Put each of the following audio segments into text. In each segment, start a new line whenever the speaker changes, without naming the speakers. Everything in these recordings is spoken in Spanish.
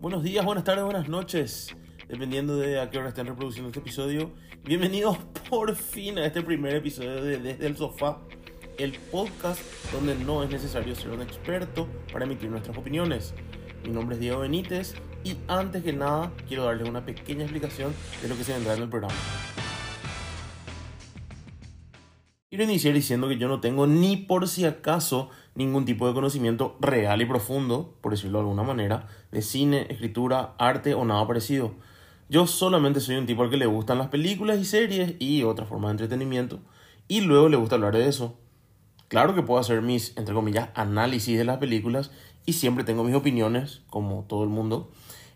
Buenos días, buenas tardes, buenas noches, dependiendo de a qué hora estén reproduciendo este episodio. Bienvenidos por fin a este primer episodio de Desde el Sofá, el podcast donde no es necesario ser un experto para emitir nuestras opiniones. Mi nombre es Diego Benítez y antes que nada quiero darles una pequeña explicación de lo que se vendrá en el programa. Quiero iniciar diciendo que yo no tengo ni por si acaso ningún tipo de conocimiento real y profundo, por decirlo de alguna manera, de cine, escritura, arte o nada parecido. Yo solamente soy un tipo al que le gustan las películas y series y otras formas de entretenimiento, y luego le gusta hablar de eso. Claro que puedo hacer mis, entre comillas, análisis de las películas y siempre tengo mis opiniones, como todo el mundo,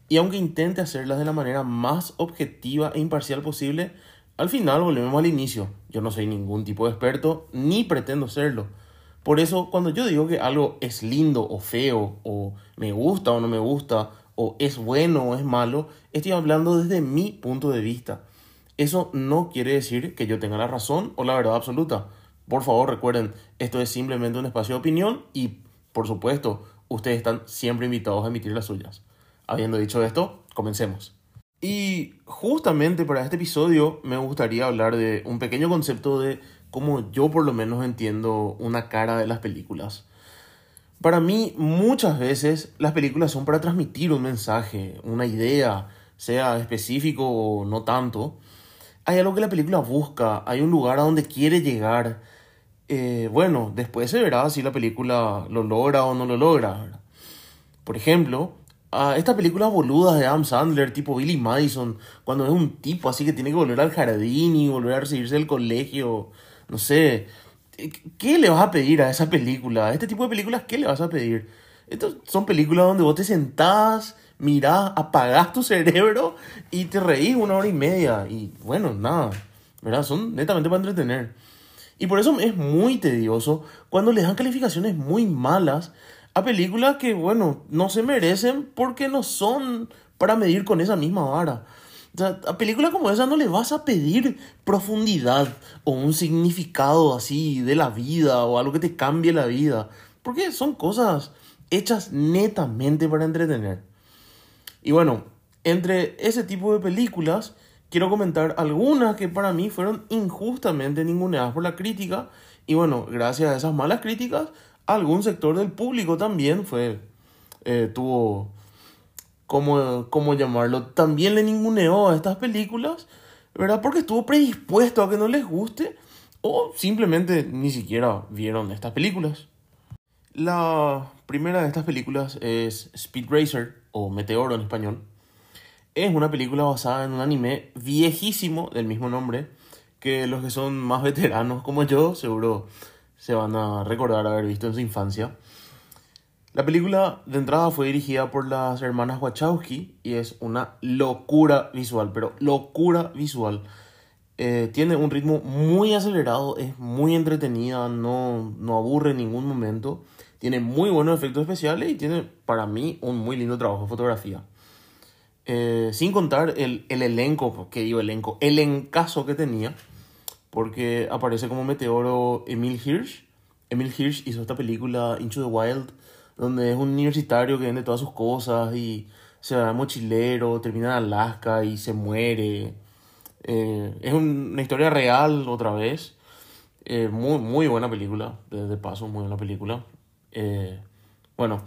y aunque intente hacerlas de la manera más objetiva e imparcial posible, al final volvemos al inicio. Yo no soy ningún tipo de experto ni pretendo serlo. Por eso cuando yo digo que algo es lindo o feo, o me gusta o no me gusta, o es bueno o es malo, estoy hablando desde mi punto de vista. Eso no quiere decir que yo tenga la razón o la verdad absoluta. Por favor recuerden, esto es simplemente un espacio de opinión y, por supuesto, ustedes están siempre invitados a emitir las suyas. Habiendo dicho esto, comencemos. Y justamente para este episodio me gustaría hablar de un pequeño concepto de cómo yo por lo menos entiendo una cara de las películas. Para mí muchas veces las películas son para transmitir un mensaje, una idea, sea específico o no tanto. Hay algo que la película busca, hay un lugar a donde quiere llegar. Eh, bueno, después se verá si la película lo logra o no lo logra. Por ejemplo, a esta película boluda de Adam Sandler, tipo Billy Madison, cuando es un tipo así que tiene que volver al jardín y volver a recibirse del colegio, no sé, ¿qué le vas a pedir a esa película? A este tipo de películas, ¿qué le vas a pedir? Estas son películas donde vos te sentás, mirás, apagás tu cerebro y te reís una hora y media. Y bueno, nada, ¿verdad? Son netamente para entretener. Y por eso es muy tedioso cuando le dan calificaciones muy malas a películas que, bueno, no se merecen porque no son para medir con esa misma vara. O sea, a películas como esa no le vas a pedir profundidad o un significado así de la vida o algo que te cambie la vida. Porque son cosas hechas netamente para entretener. Y bueno, entre ese tipo de películas, quiero comentar algunas que para mí fueron injustamente ninguneadas por la crítica. Y bueno, gracias a esas malas críticas, algún sector del público también fue, eh, tuvo, ¿cómo, ¿cómo llamarlo? También le ninguneó a estas películas, ¿verdad? Porque estuvo predispuesto a que no les guste o simplemente ni siquiera vieron estas películas. La primera de estas películas es Speed Racer o Meteoro en español. Es una película basada en un anime viejísimo del mismo nombre que los que son más veteranos como yo seguro se van a recordar haber visto en su infancia. La película de entrada fue dirigida por las hermanas Wachowski y es una locura visual, pero locura visual. Eh, tiene un ritmo muy acelerado, es muy entretenida, no, no aburre en ningún momento. Tiene muy buenos efectos especiales y tiene para mí un muy lindo trabajo de fotografía. Eh, sin contar el, el elenco, que digo elenco, el encaso que tenía porque aparece como meteoro Emil Hirsch. Emil Hirsch hizo esta película Into the Wild, donde es un universitario que vende todas sus cosas y se va mochilero, termina en Alaska y se muere. Eh, es una historia real otra vez. Eh, muy, muy buena película, de, paso, muy buena película. Eh, bueno,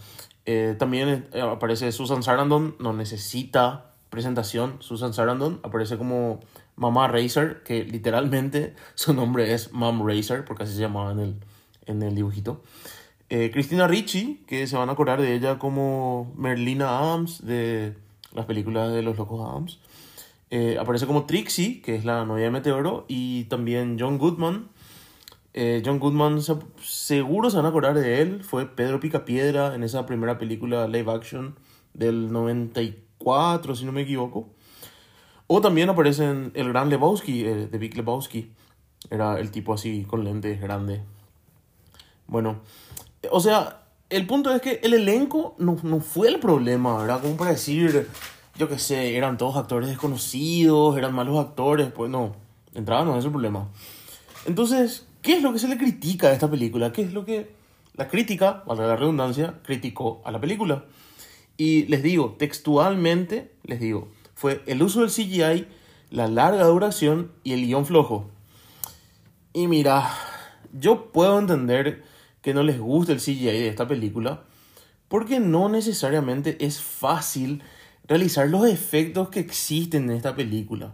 también aparece Susan Sarandon, no necesita presentación. Susan Sarandon aparece como Mamá Racer, que literalmente su nombre es Mom Racer, porque así se llamaba en el, en el dibujito. Eh, Cristina Ricci, que se van a acordar de ella como Merlina Adams de las películas de los locos Adams. Eh, aparece como Trixie, que es la novia de Meteoro, y también John Goodman. Eh, John Goodman, seguro se van a acordar de él, fue Pedro Picapiedra en esa primera película live action del 94, si no me equivoco. O también aparece el gran Lebowski, eh, de Big Lebowski. Era el tipo así, con lentes grande. Bueno, o sea, el punto es que el elenco no, fue el problema, ¿verdad? Como para decir, yo qué sé, eran todos actores desconocidos, eran malos actores, pues no, entraba no es el problema. Entonces, ¿qué es lo que se le critica a esta película? ¿Qué es lo que la crítica, valga la redundancia, criticó a la película? Y les digo, textualmente, les digo, fue el uso del CGI, la larga duración y el guion flojo. Y mira, yo puedo entender que no les guste el CGI de esta película, porque no necesariamente es fácil realizar los efectos que existen en esta película.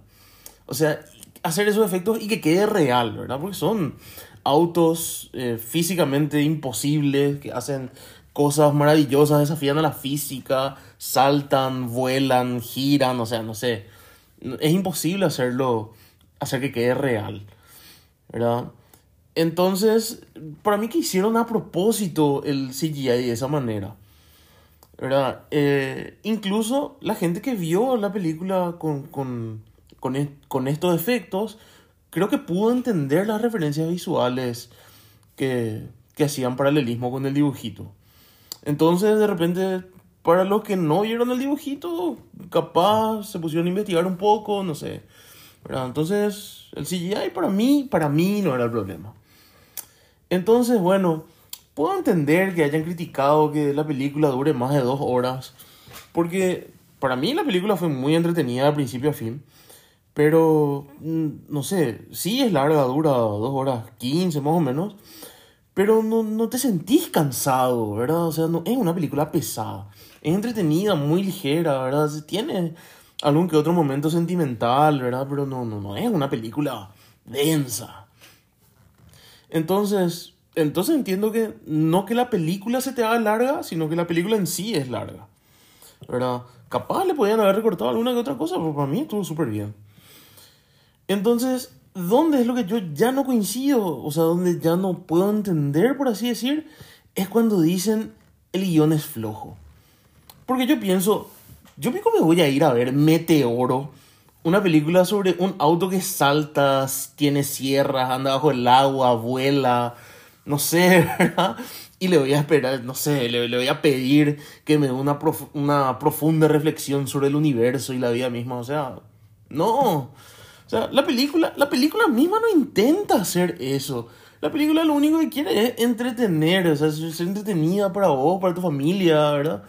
O sea, hacer esos efectos y que quede real, ¿verdad? Porque son autos eh, físicamente imposibles, que hacen cosas maravillosas, desafían a la física, saltan, vuelan, giran, o sea, no sé. Es imposible hacerlo, hacer que quede real, ¿verdad? Entonces, para mí que hicieron a propósito el CGI de esa manera. ¿Verdad? Eh, incluso la gente que vio la película con, con, con, con, estos efectos, creo que pudo entender las referencias visuales que, que hacían paralelismo con el dibujito. Entonces, de repente, para los que no vieron el dibujito, capaz se pusieron a investigar un poco, no sé. ¿verdad? Entonces, el CGI para mí, para mí no era el problema. Entonces, bueno, puedo entender que hayan criticado que la película dure más de dos horas, porque para mí la película fue muy entretenida de principio a fin, pero mm, no sé, sí es larga, dura dos horas quince más o menos, pero no, no te sentís cansado, ¿verdad? O sea, no, es una película pesada, es entretenida, muy ligera, ¿verdad? Tiene algún que otro momento sentimental, ¿verdad? Pero no, no, no es una película densa. Entonces, entonces entiendo que no que la película se te haga larga, sino que la película en sí es larga. ¿Verdad? Capaz le podían haber recortado alguna que otra cosa, pero para mí estuvo súper bien. Entonces, ¿dónde es lo que yo ya no coincido? O sea, donde ya no puedo entender, por así decir, es cuando dicen el guion es flojo. Porque yo pienso, yo me voy a ir a ver Meteoro una película sobre un auto que salta, tiene sierras, anda bajo el agua, vuela, no sé, ¿verdad? Y le voy a pedir que me dé una, una profunda reflexión sobre el universo y la vida misma. O sea, no. O sea, la película, la película misma no intenta hacer eso. La película lo único que quiere es entretener, o sea, ser entretenida para vos, para tu familia, ¿verdad?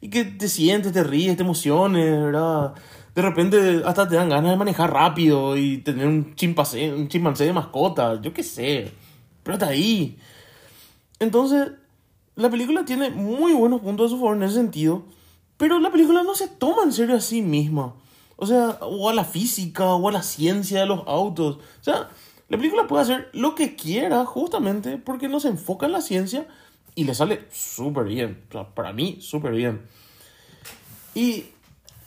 Y que te sientes, te ríes, te emociones, ¿verdad? De repente hasta te dan ganas de manejar rápido y tener un chimpancé, un chimpancé de mascota, yo qué sé. Pero está ahí. Entonces, la película tiene muy buenos puntos a su favor en ese sentido, pero la película no se toma en serio a sí misma. O sea, o a la física, o a la ciencia de los autos. O sea, la película puede hacer lo que quiera justamente porque no se enfoca en la ciencia y le sale súper bien. O sea, para mí, súper bien. Y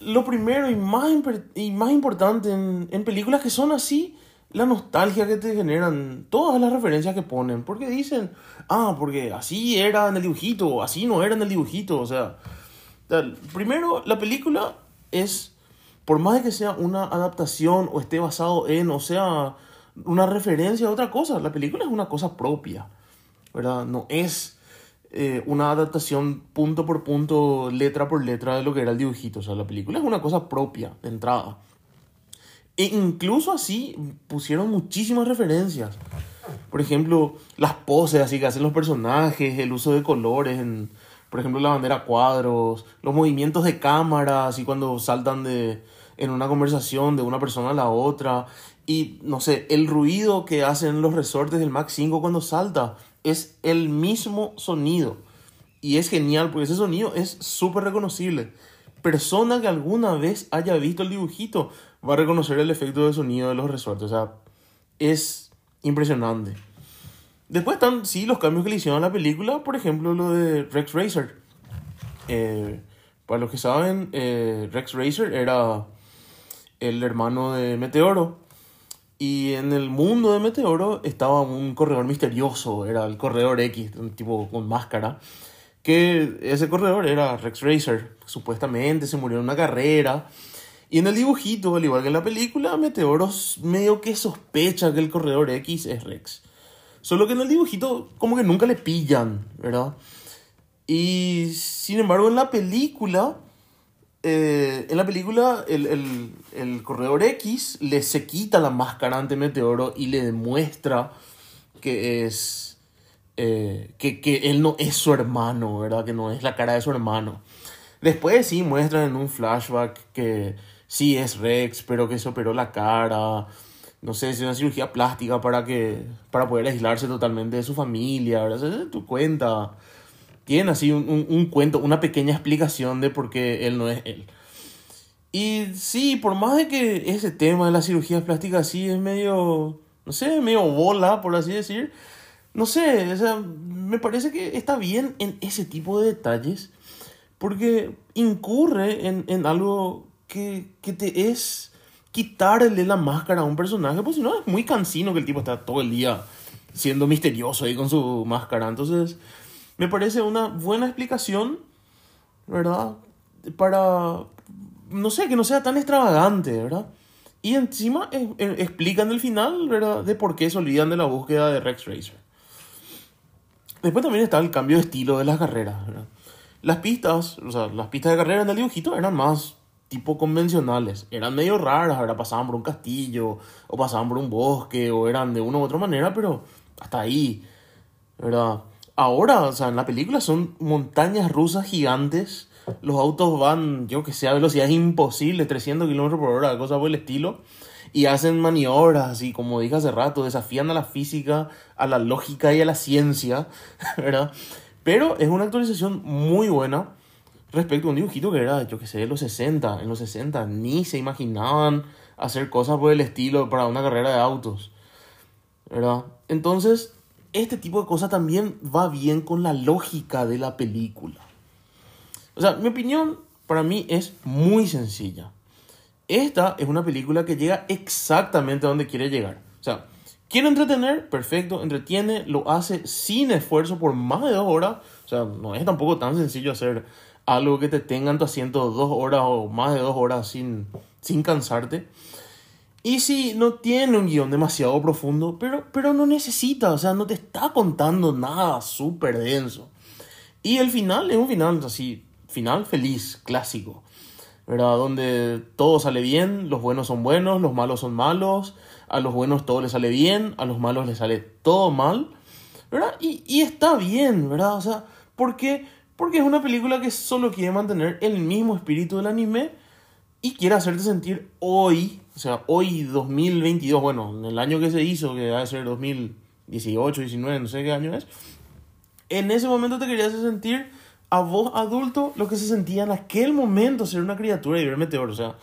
lo primero y más, y más importante en, en, películas que son así, la nostalgia que te generan, todas las referencias que ponen, porque dicen, ah, porque así era en el dibujito, así no era en el dibujito, o sea, primero la película es, por más de que sea una adaptación o esté basado en, o sea, una referencia a otra cosa, la película es una cosa propia, ¿verdad? No es eh, una adaptación punto por punto, letra por letra de lo que era el dibujito. O sea, la película es una cosa propia de entrada. E incluso así pusieron muchísimas referencias. Por ejemplo, las poses así que hacen los personajes, el uso de colores en, por ejemplo, la bandera cuadros, los movimientos de cámara, así cuando saltan de, en una conversación de una persona a la otra. Y no sé, el ruido que hacen los resortes del Max 5 cuando salta es el mismo sonido. Y es genial porque ese sonido es súper reconocible. Persona que alguna vez haya visto el dibujito va a reconocer el efecto de sonido de los resortes. O sea, es impresionante. Después están, sí, los cambios que le hicieron a la película. Por ejemplo, lo de Rex Racer. Eh, para los que saben, eh, Rex Racer era el hermano de Meteoro. Y en el mundo de Meteoro estaba un corredor misterioso, era el corredor X, un tipo con máscara. Que ese corredor era Rex Racer, supuestamente se murió en una carrera. Y en el dibujito, al igual que en la película, Meteoro medio que sospecha que el corredor X es Rex. Solo que en el dibujito como que nunca le pillan, ¿verdad? Y sin embargo en la película eh, en la película el, corredor X le se quita la máscara ante Meteoro y le demuestra que es eh, que, él no es su hermano, ¿verdad? Que no es la cara de su hermano. Después sí muestran en un flashback que sí es Rex, pero que se operó la cara. No sé, es una cirugía plástica para que para poder aislarse totalmente de su familia, ¿verdad? tu cuenta. Tiene así un, un, cuento, una pequeña explicación de por qué él no es él. Y sí, por más de que ese tema de las cirugías plásticas sí es medio, no sé, medio bola, por así decir. No sé, o sea, me parece que está bien en ese tipo de detalles porque incurre en, en algo que, que, te es quitarle la máscara a un personaje, pues si no es muy cansino que el tipo está todo el día siendo misterioso ahí con su máscara. Entonces, me parece una buena explicación, ¿verdad? Para, no sé, que no sea tan extravagante, ¿verdad? Y encima eh, explican el final, ¿verdad? De por qué se olvidan de la búsqueda de Rex Racer. Después también está el cambio de estilo de las carreras, ¿verdad? Las pistas, o sea, las pistas de carrera en el dibujito eran más tipo convencionales. Eran medio raras, ahora pasaban por un castillo, o pasaban por un bosque, o eran de una u otra manera, pero hasta ahí, ¿verdad? Ahora, o sea, en la película son montañas rusas gigantes, los autos van, yo que sé, a velocidades imposibles, 300 kilómetros por hora, cosas por el estilo, y hacen maniobras, así como dije hace rato, desafían a la física, a la lógica y a la ciencia, ¿verdad? Pero es una actualización muy buena respecto a un dibujito que era, yo que sé, de los 60. En los 60 ni se imaginaban hacer cosas por el estilo para una carrera de autos. ¿Verdad? Entonces, este tipo de cosas también va bien con la lógica de la película. O sea, mi opinión para mí es muy sencilla. Esta es una película que llega exactamente a donde quiere llegar. O sea, Quiero entretener, perfecto, entretiene, lo hace sin esfuerzo por más de dos horas. O sea, no es tampoco tan sencillo hacer algo que te tenga en tu asiento dos horas o más de dos horas sin, sin cansarte. Y si no tiene un guion demasiado profundo, pero, pero no necesita, o sea, no te está contando nada súper denso. Y el final es un final así, final feliz, clásico, ¿verdad? Donde todo sale bien, los buenos son buenos, los malos son malos a los buenos todo les sale bien, a los malos les sale todo mal, ¿verdad? Y, y está bien, ¿verdad? O sea, ¿por qué? Porque es una película que solo quiere mantener el mismo espíritu del anime y quiere hacerte sentir hoy, o sea, hoy 2022, bueno, en el año que se hizo, que debe ser 2018, 19, no sé qué año es, en ese momento te quería hacer sentir a vos adulto lo que se sentía en aquel momento ser una criatura y ver meteor, o sea,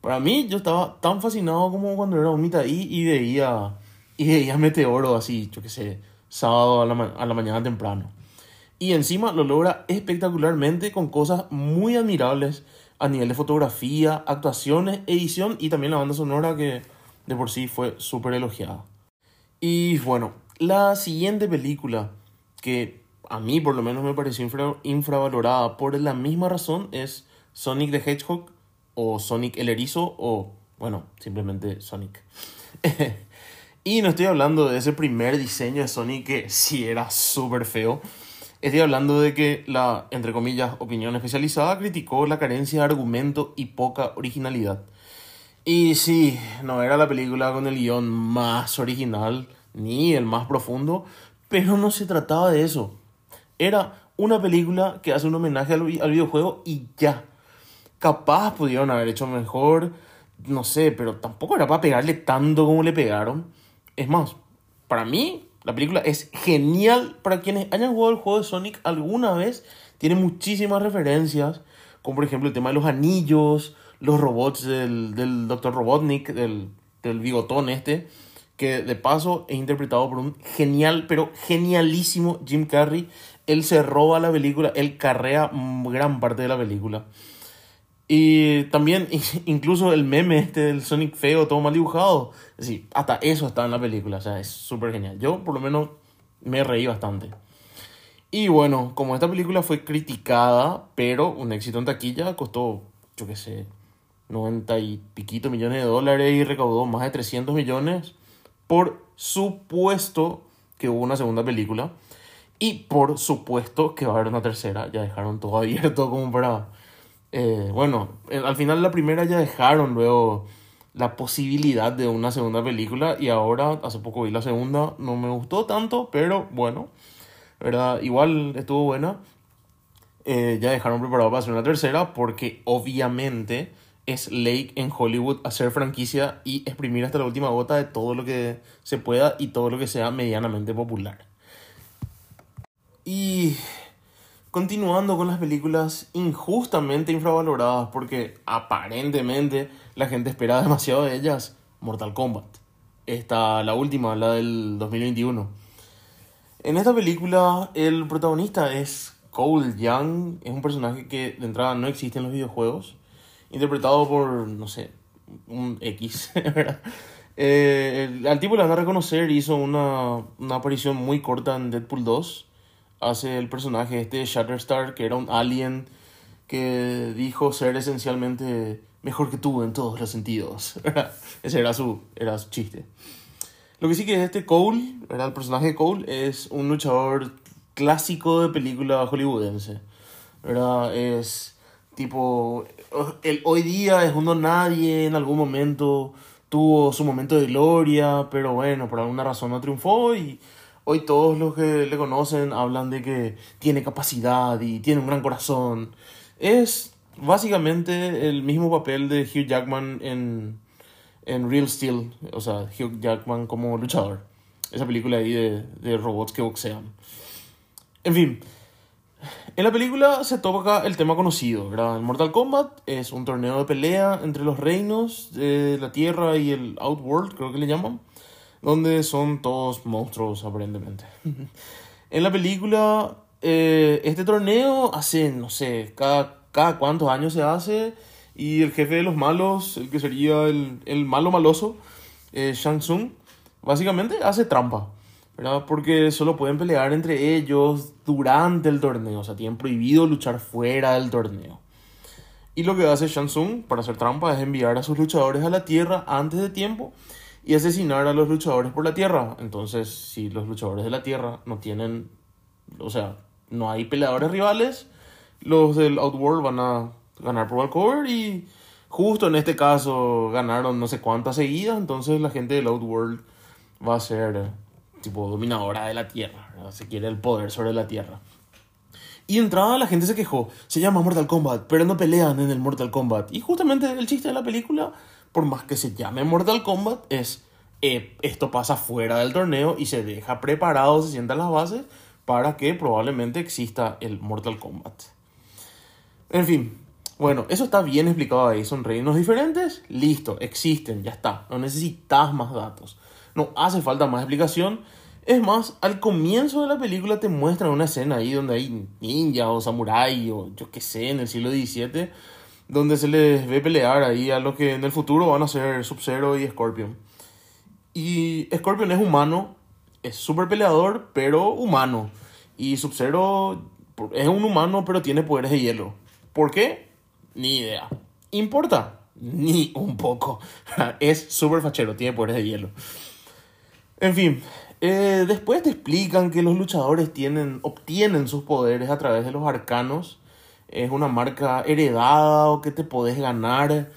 para mí, yo estaba tan fascinado como cuando era un ahí y veía, y veía Meteoro así, yo qué sé, sábado a la, a la mañana temprano. Y encima lo logra espectacularmente con cosas muy admirables a nivel de fotografía, actuaciones, edición y también la banda sonora que de por sí fue súper elogiada. Y bueno, la siguiente película que a mí por lo menos me pareció infravalorada por la misma razón es Sonic the Hedgehog o Sonic el Erizo o, bueno, simplemente Sonic. y no estoy hablando de ese primer diseño de Sonic que sí era súper feo. Estoy hablando de que la, entre comillas, opinión especializada criticó la carencia de argumento y poca originalidad. Y sí, no era la película con el guion más original ni el más profundo, pero no se trataba de eso. Era una película que hace un homenaje al, al videojuego y ya. Capaz pudieron haber hecho mejor, no sé, pero tampoco era para pegarle tanto como le pegaron. Es más, para mí la película es genial para quienes hayan jugado el juego de Sonic alguna vez. Tiene muchísimas referencias, como por ejemplo el tema de los anillos, los robots del, del Dr. Robotnik, del, del bigotón este, que de paso es interpretado por un genial, pero genialísimo Jim Carrey. Él se roba la película, él carrea gran parte de la película. Y también incluso el meme este del Sonic feo, todo mal dibujado. Sí, hasta eso está en la película, o sea, es súper genial. Yo por lo menos me reí bastante. Y bueno, como esta película fue criticada, pero un éxito en taquilla, costó, yo qué sé, 90 y piquito millones de dólares y recaudó más de 300 millones. Por supuesto que hubo una segunda película. Y por supuesto que va a haber una tercera. Ya dejaron todo abierto como para eh, bueno, al final la primera ya dejaron luego la posibilidad de una segunda película y ahora hace poco vi la segunda, no me gustó tanto, pero bueno, ¿verdad? Igual estuvo buena. eh, ya dejaron preparado para hacer una tercera porque obviamente es ley en Hollywood hacer franquicia y exprimir hasta la última gota de todo lo que se pueda y todo lo que sea medianamente popular. Y continuando con las películas injustamente infravaloradas porque aparentemente la gente espera demasiado de ellas, Mortal Kombat. Esta, la última, la del 2021. En esta película el protagonista es Cole Young, es un personaje que de entrada no existe en los videojuegos interpretado por, no sé, un X, ¿verdad? Eh, al tipo le van a reconocer, hizo una, una, aparición muy corta en Deadpool 2. Hace el personaje este Shatterstar, que era un alien que dijo ser esencialmente mejor que tú en todos los sentidos. Ese era su, era su chiste. Lo que sí que este Cole, el personaje de Cole, es un luchador clásico de película hollywoodense. ¿verdad? Es tipo el hoy día es uno nadie, en algún momento tuvo su momento de gloria, pero bueno, por alguna razón no triunfó y hoy todos los que le conocen hablan de que tiene capacidad y tiene un gran corazón. Es básicamente el mismo papel de Hugh Jackman en, en Real Steel, o sea, Hugh Jackman como luchador. Esa película ahí de, de robots que boxean. En fin, en la película se toca el tema conocido, ¿verdad? El Mortal Kombat es un torneo de pelea entre los reinos de la Tierra y el Outworld, creo que le llaman, donde son todos monstruos aparentemente. en la película, eh, este torneo hace, no sé, cada, cada cuántos años se hace y el jefe de los malos, el que sería el, el malo maloso, eh, Shang Tsung, básicamente hace trampa. ¿verdad? Porque solo pueden pelear entre ellos durante el torneo, o sea, tienen prohibido luchar fuera del torneo. Y lo que hace Shansung para hacer trampa es enviar a sus luchadores a la Tierra antes de tiempo y asesinar a los luchadores por la Tierra. Entonces, si los luchadores de la Tierra no tienen, o sea, no hay peleadores rivales, los del Outworld van a ganar por walkover y justo en este caso ganaron no sé cuántas seguidas, entonces la gente del Outworld va a ser tipo dominadora de la Tierra, se quiere el poder sobre la Tierra. Y entrada la gente se quejó, se llama Mortal Kombat, pero no pelean en el Mortal Kombat. Y justamente el chiste de la película, por más que se llame Mortal Kombat, es eh, esto pasa fuera del torneo y se deja preparado, se sientan las bases para que probablemente exista el Mortal Kombat. En fin, bueno, eso está bien explicado ahí. Son reinos diferentes, listo, existen, ya está. No necesitas más datos. No hace falta más explicación. Es más, al comienzo de la película te muestran una escena ahí donde hay ninja o samurai o yo qué sé, en el siglo XVII, donde se les ve pelear ahí a lo que en el futuro van a ser Sub-Zero y Scorpion. Y Scorpion es humano, es súper peleador, pero humano. Y Sub-Zero es un humano, pero tiene poderes de hielo. ¿Por qué? Ni idea. ¿Importa? Ni un poco. es súper fachero, tiene poderes de hielo. En fin, eh, después te explican que los luchadores tienen, obtienen sus poderes a través de los arcanos. Es una marca heredada o que te podés ganar.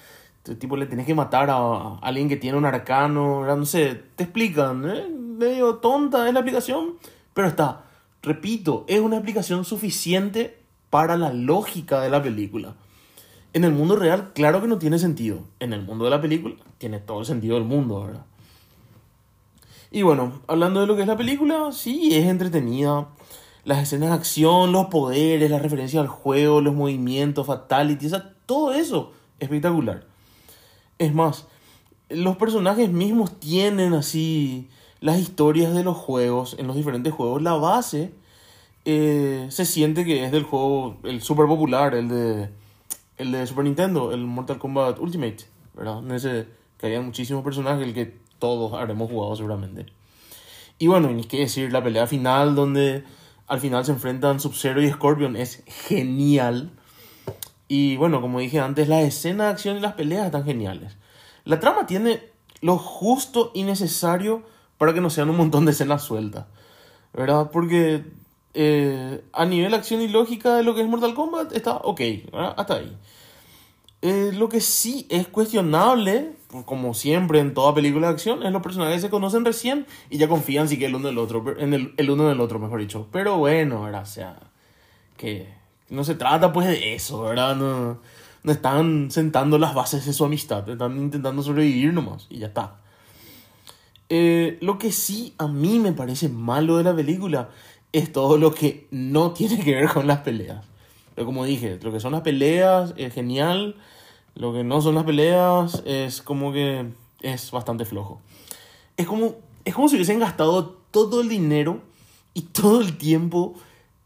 Tipo le tienes que matar a, alguien que tiene un arcano. No sé, te explican. ¿eh? Medio tonta es la aplicación, pero está. Repito, es una aplicación suficiente para la lógica de la película. En el mundo real, claro que no tiene sentido. En el mundo de la película, tiene todo el sentido del mundo, ¿verdad? Y bueno, hablando de lo que es la película, sí, es entretenida. Las escenas de acción, los poderes, la referencia al juego, los movimientos, fatalities, todo eso espectacular. Es más, los personajes mismos tienen así las historias de los juegos, en los diferentes juegos. La base eh, se siente que es del juego, el super popular, el de, el de Super Nintendo, el Mortal Kombat Ultimate, ¿verdad? En ese que había muchísimos personajes, el que todos habremos jugado seguramente. Y bueno, ni qué decir, la pelea final donde al final se enfrentan Sub-Zero y Scorpion es genial. Y bueno, como dije antes, la escena de acción y las peleas están geniales. La trama tiene lo justo y necesario para que no sean un montón de escenas sueltas. ¿Verdad? Porque eh, a nivel acción y lógica de lo que es Mortal Kombat está ok, hasta ahí. Eh, lo que sí es cuestionable, como siempre en toda película de acción, es los personajes se conocen recién y ya confían sí que el uno del otro, en el, el uno del otro, mejor dicho. Pero bueno, o sea, que, no se trata pues de eso, ¿verdad? No, no están sentando las bases de su amistad, están intentando sobrevivir nomás y ya está. Eh, lo que sí a mí me parece malo de la película es todo lo que no tiene que ver con las peleas. Pero como dije, lo que son las peleas es genial, lo que no son las peleas es como que es bastante flojo. Es como, es como si hubiesen gastado todo el dinero y todo el tiempo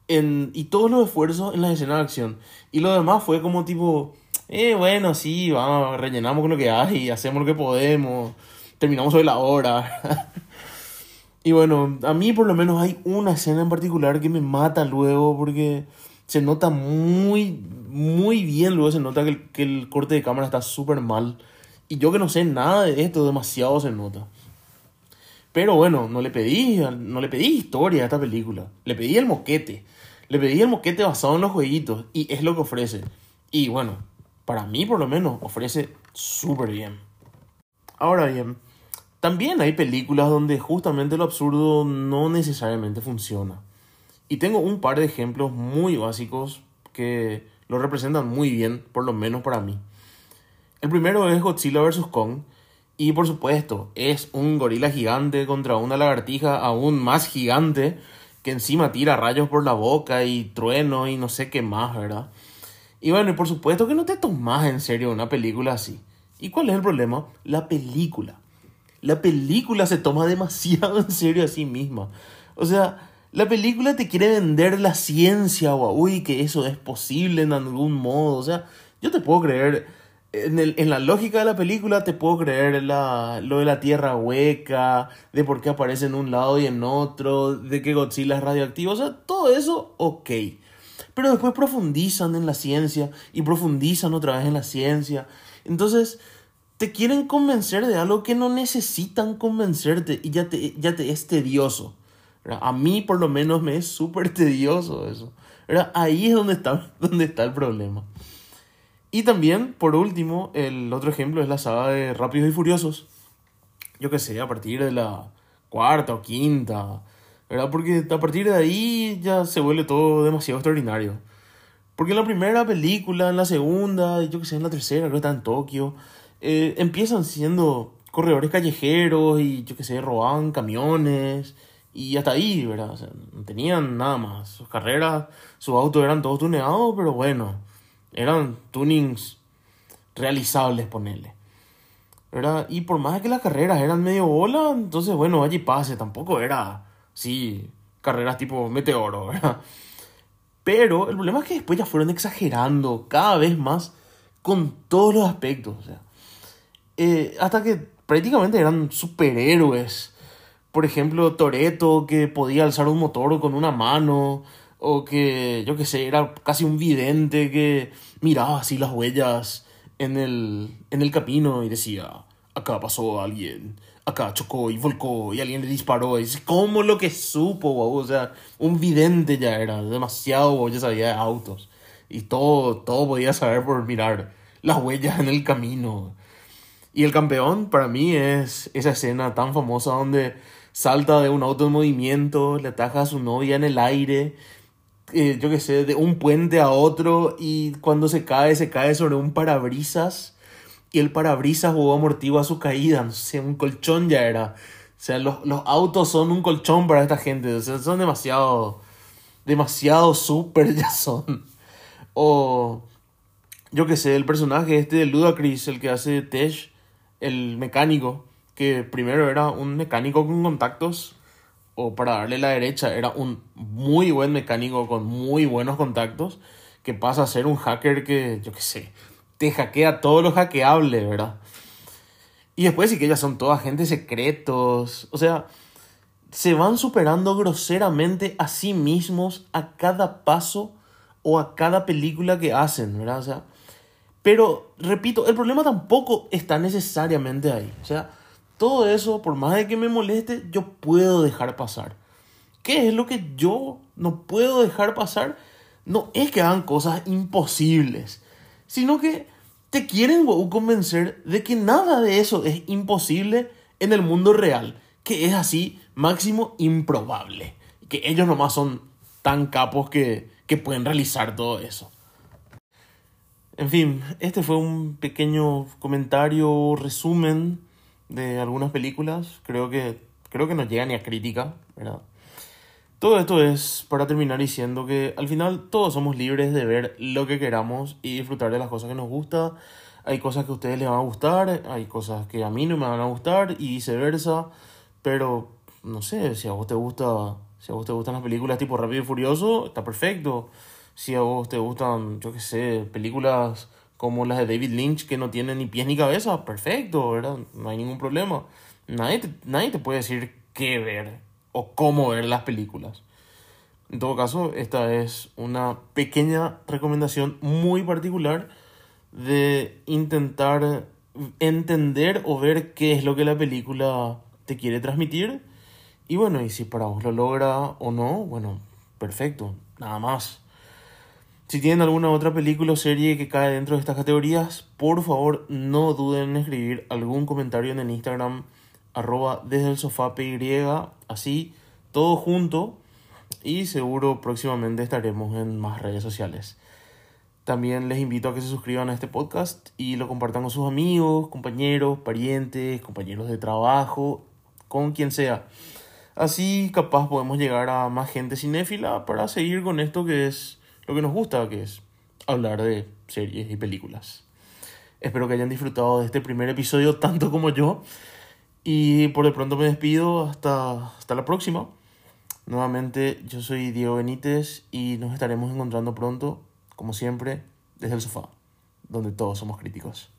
en, y todos los esfuerzos en la escena de acción. Y lo demás fue como tipo, eh, bueno, sí, vamos, rellenamos con lo que hay, hacemos lo que podemos, terminamos hoy la hora. y bueno, a mí por lo menos hay una escena en particular que me mata luego porque se nota muy, muy bien, luego se nota que el, que el corte de cámara está súper mal. Y yo que no sé nada de esto, demasiado se nota. Pero bueno, no le pedí, no le pedí historia a esta película. Le pedí el moquete. Le pedí el moquete basado en los jueguitos. Y es lo que ofrece. Y bueno, para mí por lo menos ofrece súper bien. Ahora bien, también hay películas donde justamente lo absurdo no necesariamente funciona. Y tengo un par de ejemplos muy básicos que lo representan muy bien, por lo menos para mí. El primero es Godzilla vs. Kong. Y por supuesto, es un gorila gigante contra una lagartija aún más gigante que encima tira rayos por la boca y trueno y no sé qué más, ¿verdad? Y bueno, y por supuesto que no te tomas en serio una película así. ¿Y cuál es el problema? La película. La película se toma demasiado en serio a sí misma. O sea, la película te quiere vender la ciencia, o uy, que eso es posible en algún modo. O sea, yo te puedo creer, en, el, en la lógica de la película te puedo creer la, lo de la tierra hueca, de por qué aparece en un lado y en otro, de que Godzilla es radioactivo. O sea, todo eso, ok. Pero después profundizan en la ciencia y profundizan otra vez en la ciencia. Entonces, te quieren convencer de algo que no necesitan convencerte y ya te, ya te es tedioso. A mí por lo menos me es súper tedioso eso. Ahí es donde está, donde está el problema. Y también, por último, el otro ejemplo es la saga de Rápidos y Furiosos. Yo qué sé, a partir de la cuarta o quinta, ¿verdad? Porque a partir de ahí ya se vuelve todo demasiado extraordinario. Porque en la primera película, en la segunda, yo qué sé, en la tercera, creo que está en Tokio, eh, empiezan siendo corredores callejeros y yo qué sé, robaban camiones y hasta ahí, ¿verdad? O sea, no tenían nada más. Sus carreras, sus autos eran todos tuneados, pero bueno, eran tunings realizables, ponerle. ¿Verdad? Y por más que las carreras eran medio bola, entonces bueno, allí pase, tampoco era, sí, carreras tipo meteoro, ¿verdad? Pero el problema es que después ya fueron exagerando cada vez más con todos los aspectos, o sea, eh, hasta que prácticamente eran superhéroes por ejemplo, Toreto que podía alzar un motor con una mano, o que, yo qué sé, era casi un vidente que miraba así las huellas en el, en el camino y decía, acá pasó alguien, acá chocó y volcó y alguien le disparó. Y dice, ¿cómo lo que supo, O sea, un vidente ya era, demasiado, ya sabía de autos. Y todo, todo podía saber por mirar las huellas en el camino. Y el campeón para mí es esa escena tan famosa donde salta de un auto en movimiento, le ataja a su novia en el aire, eh, yo qué sé, de un puente a otro y cuando se cae, se cae sobre un parabrisas y el parabrisas o amortigua su caída, no sé, un colchón ya era. O sea, los, los autos son un colchón para esta gente, o sea, son demasiado, demasiado súper ya son. O, yo qué sé, el personaje este de Ludacris, el que hace Tesh, el mecánico, que primero era un mecánico con contactos, o para darle la derecha, era un muy buen mecánico con muy buenos contactos, que pasa a ser un hacker que, yo qué sé, te hackea todo lo hackeable, ¿verdad? Y después sí que ellas son todos agentes secretos, o sea, se van superando groseramente a sí mismos a cada paso o a cada película que hacen, ¿verdad? O sea, pero repito, el problema tampoco está necesariamente ahí. O sea, todo eso, por más de que me moleste, yo puedo dejar pasar. ¿Qué es lo que yo no puedo dejar pasar? No es que hagan cosas imposibles, sino que te quieren convencer de que nada de eso es imposible en el mundo real, que es así máximo improbable, que ellos nomás son tan capos que, que pueden realizar todo eso. En fin, este fue un pequeño comentario, resumen de algunas películas. Creo que, creo que no llega ni a crítica, ¿verdad? Todo esto es para terminar diciendo que al final todos somos libres de ver lo que queramos y disfrutar de las cosas que nos gusta. Hay cosas que a ustedes les van a gustar, hay cosas que a mí no me van a gustar y viceversa. Pero no sé, si a vos te gusta, si a vos te gustan las películas tipo Rápido y Furioso, está perfecto. Si a vos te gustan, yo qué sé, películas como las de David Lynch que no tienen ni pies ni cabeza, perfecto, ¿verdad? No hay ningún problema. Nadie nadie te puede decir qué ver o cómo ver las películas. En todo caso, esta es una pequeña recomendación muy particular de intentar entender o ver qué es lo que la película te quiere transmitir. Y bueno, y si para vos lo logra o no, bueno, perfecto, nada más. Si tienen alguna otra película o serie que cae dentro de estas categorías, por favor no duden en escribir algún comentario en el Instagram arroba desde el sofá PY, así, todo junto. Y seguro próximamente estaremos en más redes sociales. También les invito a que se suscriban a este podcast y lo compartan con sus amigos, compañeros, parientes, compañeros de trabajo, con quien sea. Así capaz podemos llegar a más gente cinéfila para seguir con esto que es lo que nos gusta, que es hablar de series y películas. Espero que hayan disfrutado de este primer episodio tanto como yo. Y por de pronto me despido hasta, hasta la próxima. Nuevamente, yo soy Diego Benítez y nos estaremos encontrando pronto, como siempre, desde el sofá, donde todos somos críticos.